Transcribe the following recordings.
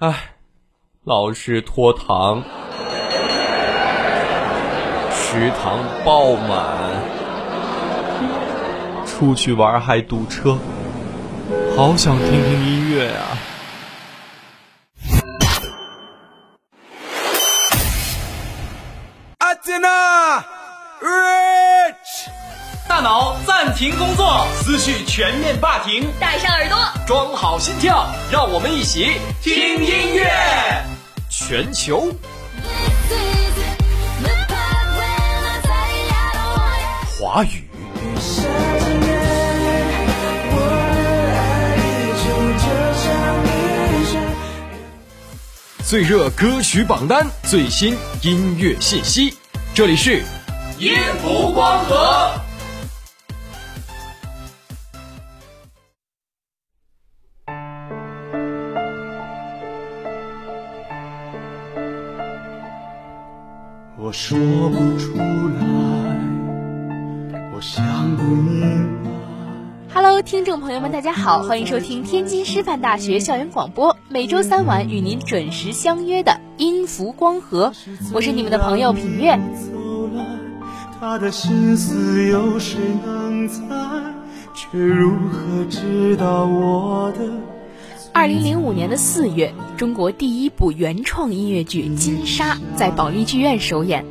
哎，老是拖堂，食堂爆满，出去玩还堵车，好想听听音乐呀！停工作，思绪全面霸停，戴上耳朵，装好心跳，让我们一起听音乐。全球华语。最热歌曲榜单，最新音乐信息，这里是音符光合。说不出来，我想不明白。Hello，听众朋友们，大家好，欢迎收听天津师范大学校园广播，每周三晚与您准时相约的音符光合，我是你们的朋友品月。他的心思有谁能猜？却如何知道我的？二零零五年的四月，中国第一部原创音乐剧《金沙》在保利剧院首演。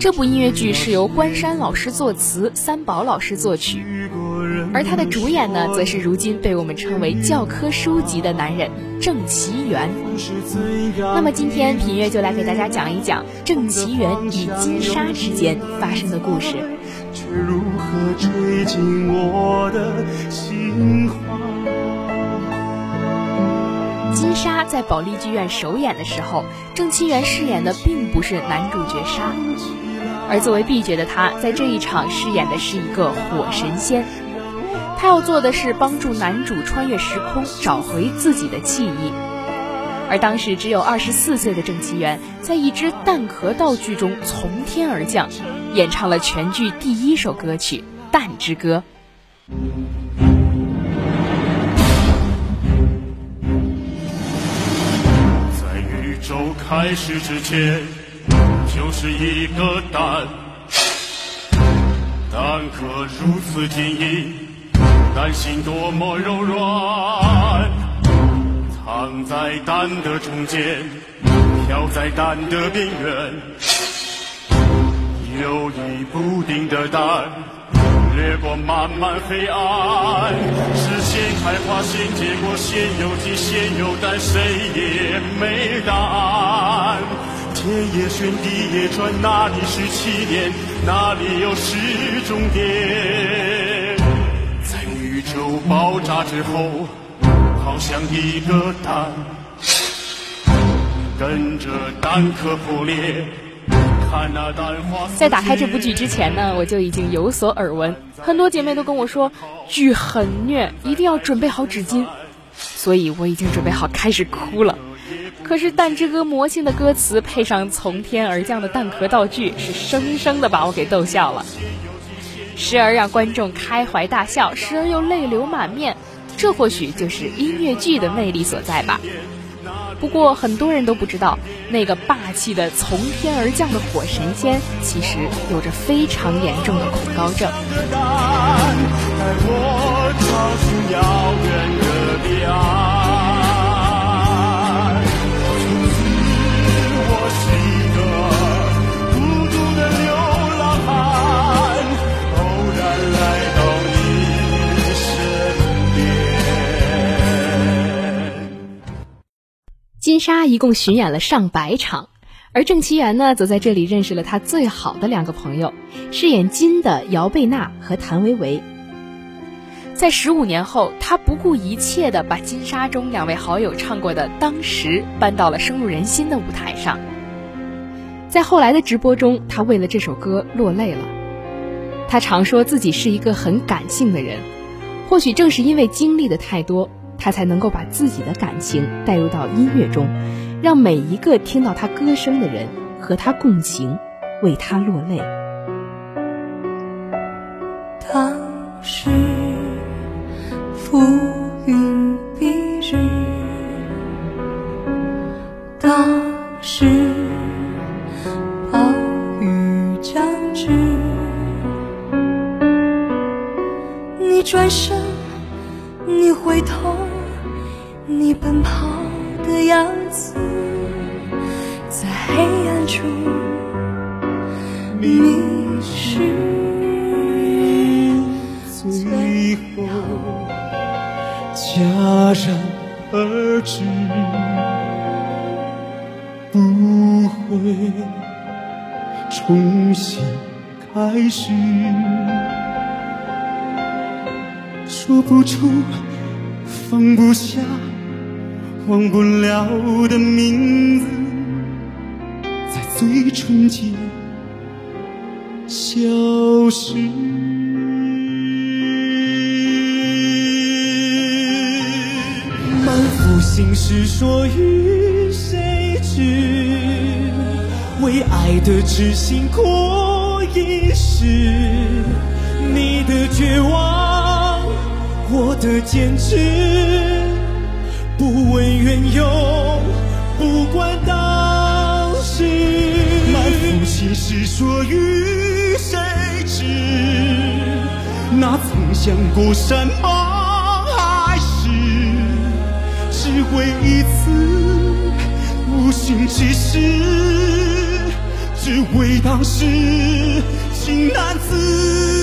这部音乐剧是由关山老师作词，三宝老师作曲，而他的主演呢，则是如今被我们称为教科书级的男人郑其元。那么今天品月就来给大家讲一讲郑其元与金沙之间发生的故事。如何吹进我的心沙在保利剧院首演的时候，郑其元饰演的并不是男主角沙，而作为 B 角的他，在这一场饰演的是一个火神仙。他要做的是帮助男主穿越时空，找回自己的记忆。而当时只有二十四岁的郑其元，在一只蛋壳道具中从天而降，演唱了全剧第一首歌曲《蛋之歌》。宙开始之前，就是一个蛋，蛋壳如此坚硬，蛋心多么柔软，藏在蛋的中间，飘在蛋的边缘，游移不定的蛋。掠过漫漫黑暗，是先开花先结果，先有鸡先有蛋，谁也没答案。天也旋地也转，哪里是起点，哪里又是终点？在宇宙爆炸之后，好像一个蛋，跟着蛋壳破裂。在打开这部剧之前呢，我就已经有所耳闻，很多姐妹都跟我说剧很虐，一定要准备好纸巾，所以我已经准备好开始哭了。可是《蛋之歌》魔性的歌词配上从天而降的蛋壳道具，是生生的把我给逗笑了，时而让观众开怀大笑，时而又泪流满面，这或许就是音乐剧的魅力所在吧。不过很多人都不知道，那个霸气的从天而降的火神仙，其实有着非常严重的恐高症。金沙一共巡演了上百场，而郑其元呢，则在这里认识了他最好的两个朋友，饰演金的姚贝娜和谭维维。在十五年后，他不顾一切地把金沙中两位好友唱过的《当时》搬到了深入人心的舞台上。在后来的直播中，他为了这首歌落泪了。他常说自己是一个很感性的人，或许正是因为经历的太多。他才能够把自己的感情带入到音乐中，让每一个听到他歌声的人和他共情，为他落泪。当时浮云蔽日，当时暴雨将至，你转身，你回头。你奔跑的样子，在黑暗中迷失。最后戛然而止，不会重新开始。说不出，放不下，忘不了的名字，在最纯洁消失。满腹心事说与谁知？为爱的痴心过一世，你的绝望，我的坚持，问缘由，不管当时。满腹心事说与谁知？那曾想过山盟海誓，只为一次无心之事，只为当时情难自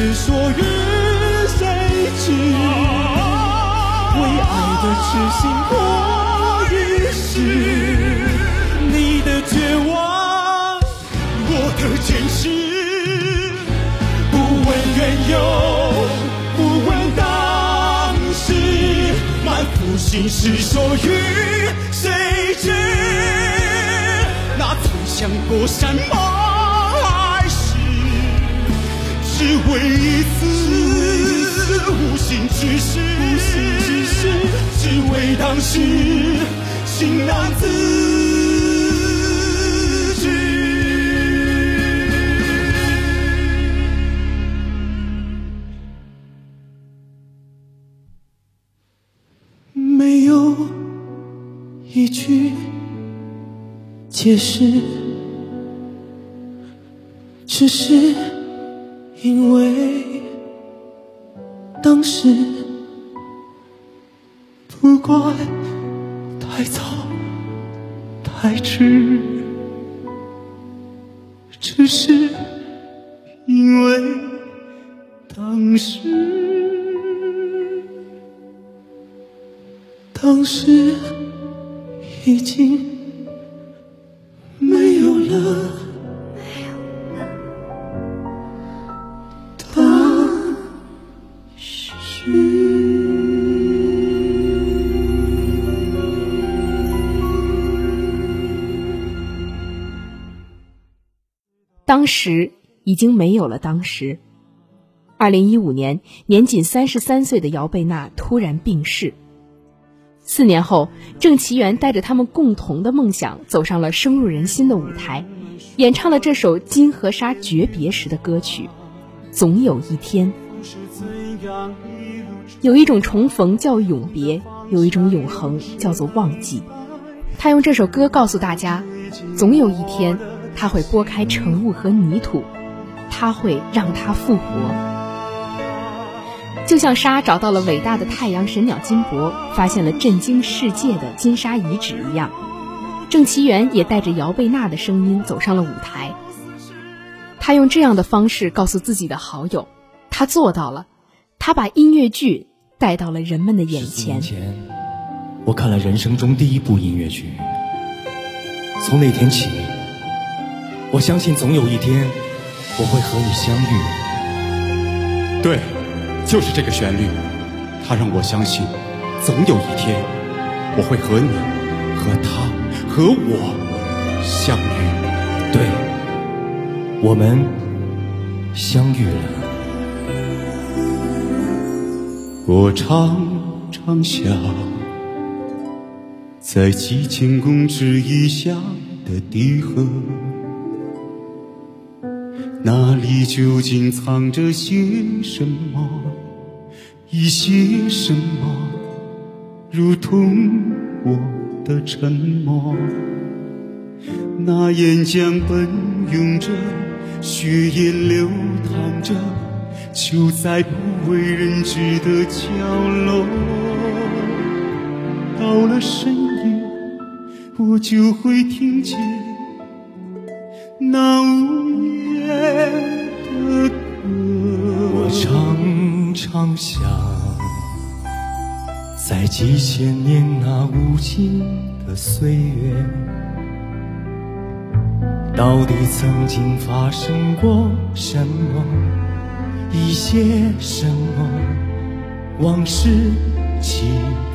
是说与谁知？为爱的痴心过一时，你的绝望，我的坚持，不问缘由，不问当时，满腹心事说与谁知？那曾想过山盟只为一次无心之事，无心之事，只为当时情难自制。没有一句解释，只是。因为当时不怪太早太迟，只是因为当时，当时已经当时已经没有了当时。二零一五年，年仅三十三岁的姚贝娜突然病逝。四年后，郑其元带着他们共同的梦想走上了深入人心的舞台，演唱了这首金河沙诀别时的歌曲《总有一天》。有一种重逢叫永别，有一种永恒叫做忘记。他用这首歌告诉大家，总有一天。他会拨开尘雾和泥土，他会让它复活，就像沙找到了伟大的太阳神鸟金箔，发现了震惊世界的金沙遗址一样。郑其元也带着姚贝娜的声音走上了舞台，他用这样的方式告诉自己的好友，他做到了，他把音乐剧带到了人们的眼。前，我看了人生中第一部音乐剧，从那天起。我相信总有一天我会和你相遇。对，就是这个旋律，它让我相信，总有一天我会和你、和他、和我相遇。对，我们相遇了。我常常想，在几千公尺以下的地核，那里究竟藏着些什么？一些什么，如同我的沉默。那岩浆奔涌着，血液流淌着，就在不为人知的角落。到了深夜，我就会听见那呜咽的歌。我常常想，在几千年那无尽的岁月，到底曾经发生过什么？一些什么往事起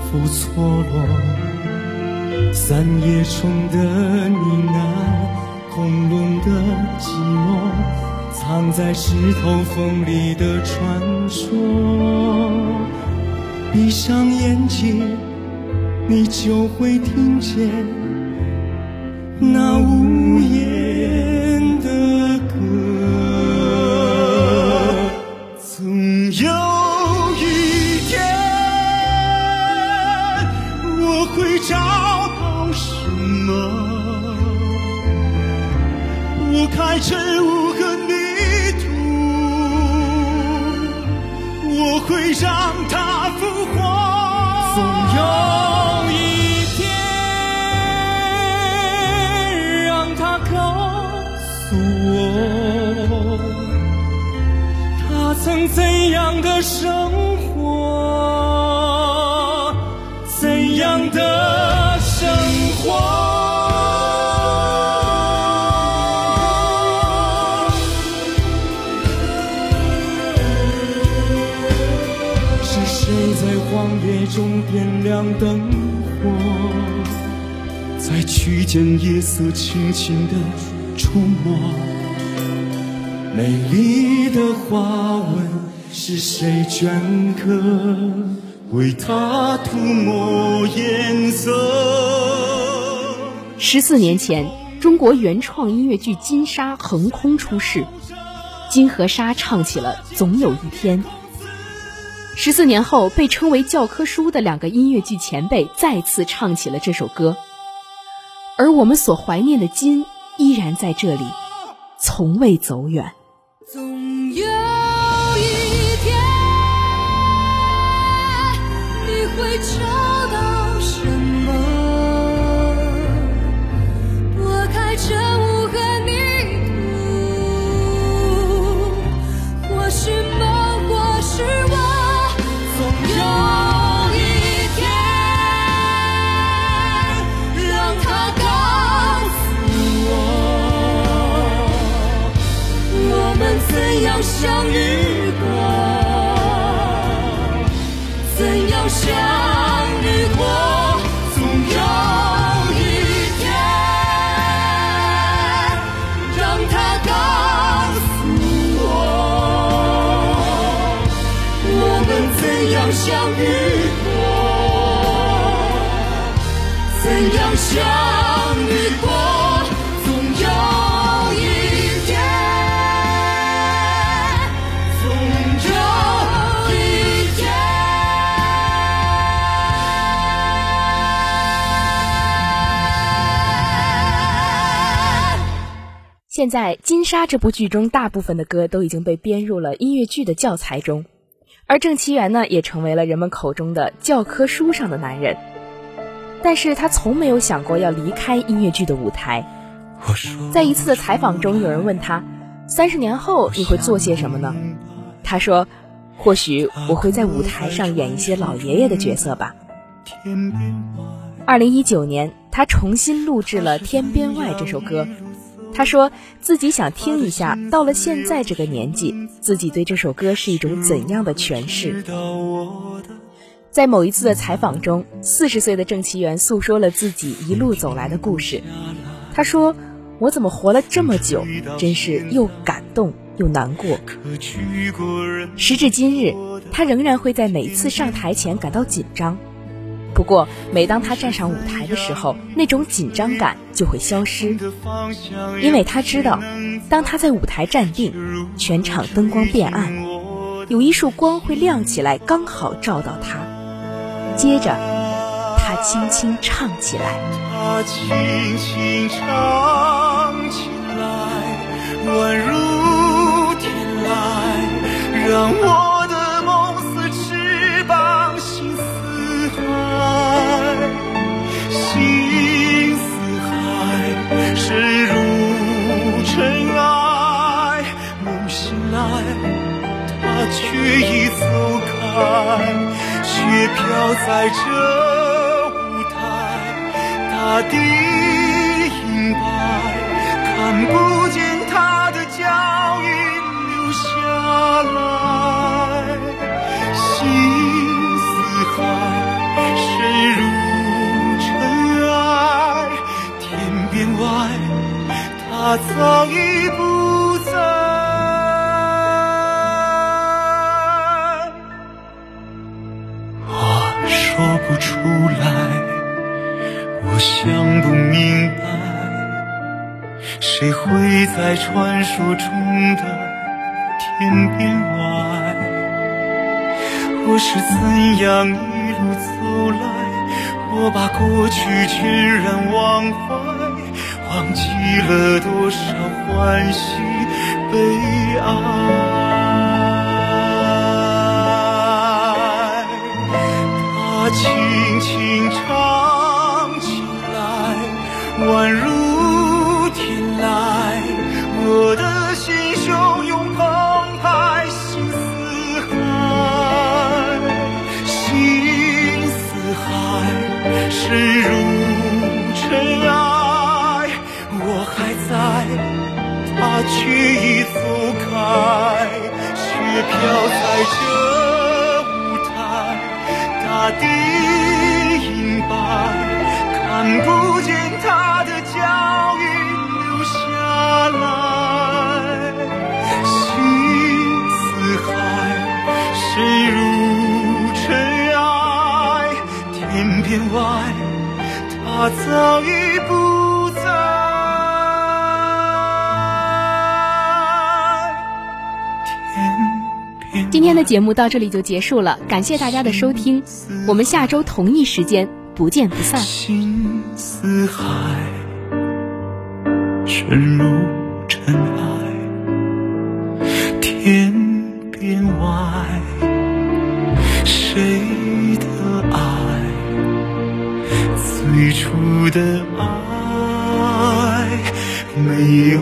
伏错落，三叶虫的呢喃，空笼的寂寞。藏在石头缝里的传说，闭上眼睛，你就会听见那无亮灯火？在曲间夜色轻轻地触摸，美丽的花纹是谁镌刻？为它涂抹颜色。十四年前，中国原创音乐剧《金沙》横空出世，金和沙唱起了《总有一天》。十四年后，被称为教科书的两个音乐剧前辈再次唱起了这首歌，而我们所怀念的金依然在这里，从未走远。总有一天，你会找到什么？拨开晨雾和泥土，或许相遇过？怎样相遇过？总有一天，让它告诉我，我们怎样相遇过？怎样相现在，《金沙》这部剧中大部分的歌都已经被编入了音乐剧的教材中，而郑其元呢，也成为了人们口中的教科书上的男人。但是他从没有想过要离开音乐剧的舞台。在一次的采访中，有人问他：“三十年后你会做些什么呢？”他说：“或许我会在舞台上演一些老爷爷的角色吧。”二零一九年，他重新录制了《天边外》这首歌。他说自己想听一下，到了现在这个年纪，自己对这首歌是一种怎样的诠释。在某一次的采访中，四十岁的郑其元诉说了自己一路走来的故事。他说：“我怎么活了这么久，真是又感动又难过。”时至今日，他仍然会在每次上台前感到紧张。不过，每当他站上舞台的时候，那种紧张感就会消失，因为他知道，当他在舞台站定，全场灯光变暗，有一束光会亮起来，刚好照到他。接着，他轻轻唱起来。他轻轻唱起来，宛如天籁，让我飘在这舞台。大地银白，看不见他的脚印留下来。心似海，深如尘埃。天边外，他早已不在。不出来。我想不明白，谁会在传说中的天边外？我是怎样一路走来？我把过去全然忘怀，忘记了多少欢喜悲哀。走开，却飘在这舞台。大地银白，看不见他的脚印留下来。心似海，深如尘埃。天边外，他早已不今天的节目到这里就结束了，感谢大家的收听，我们下周同一时间不见不散。心似海，深入尘埃。天边外，谁的爱？最初的爱没有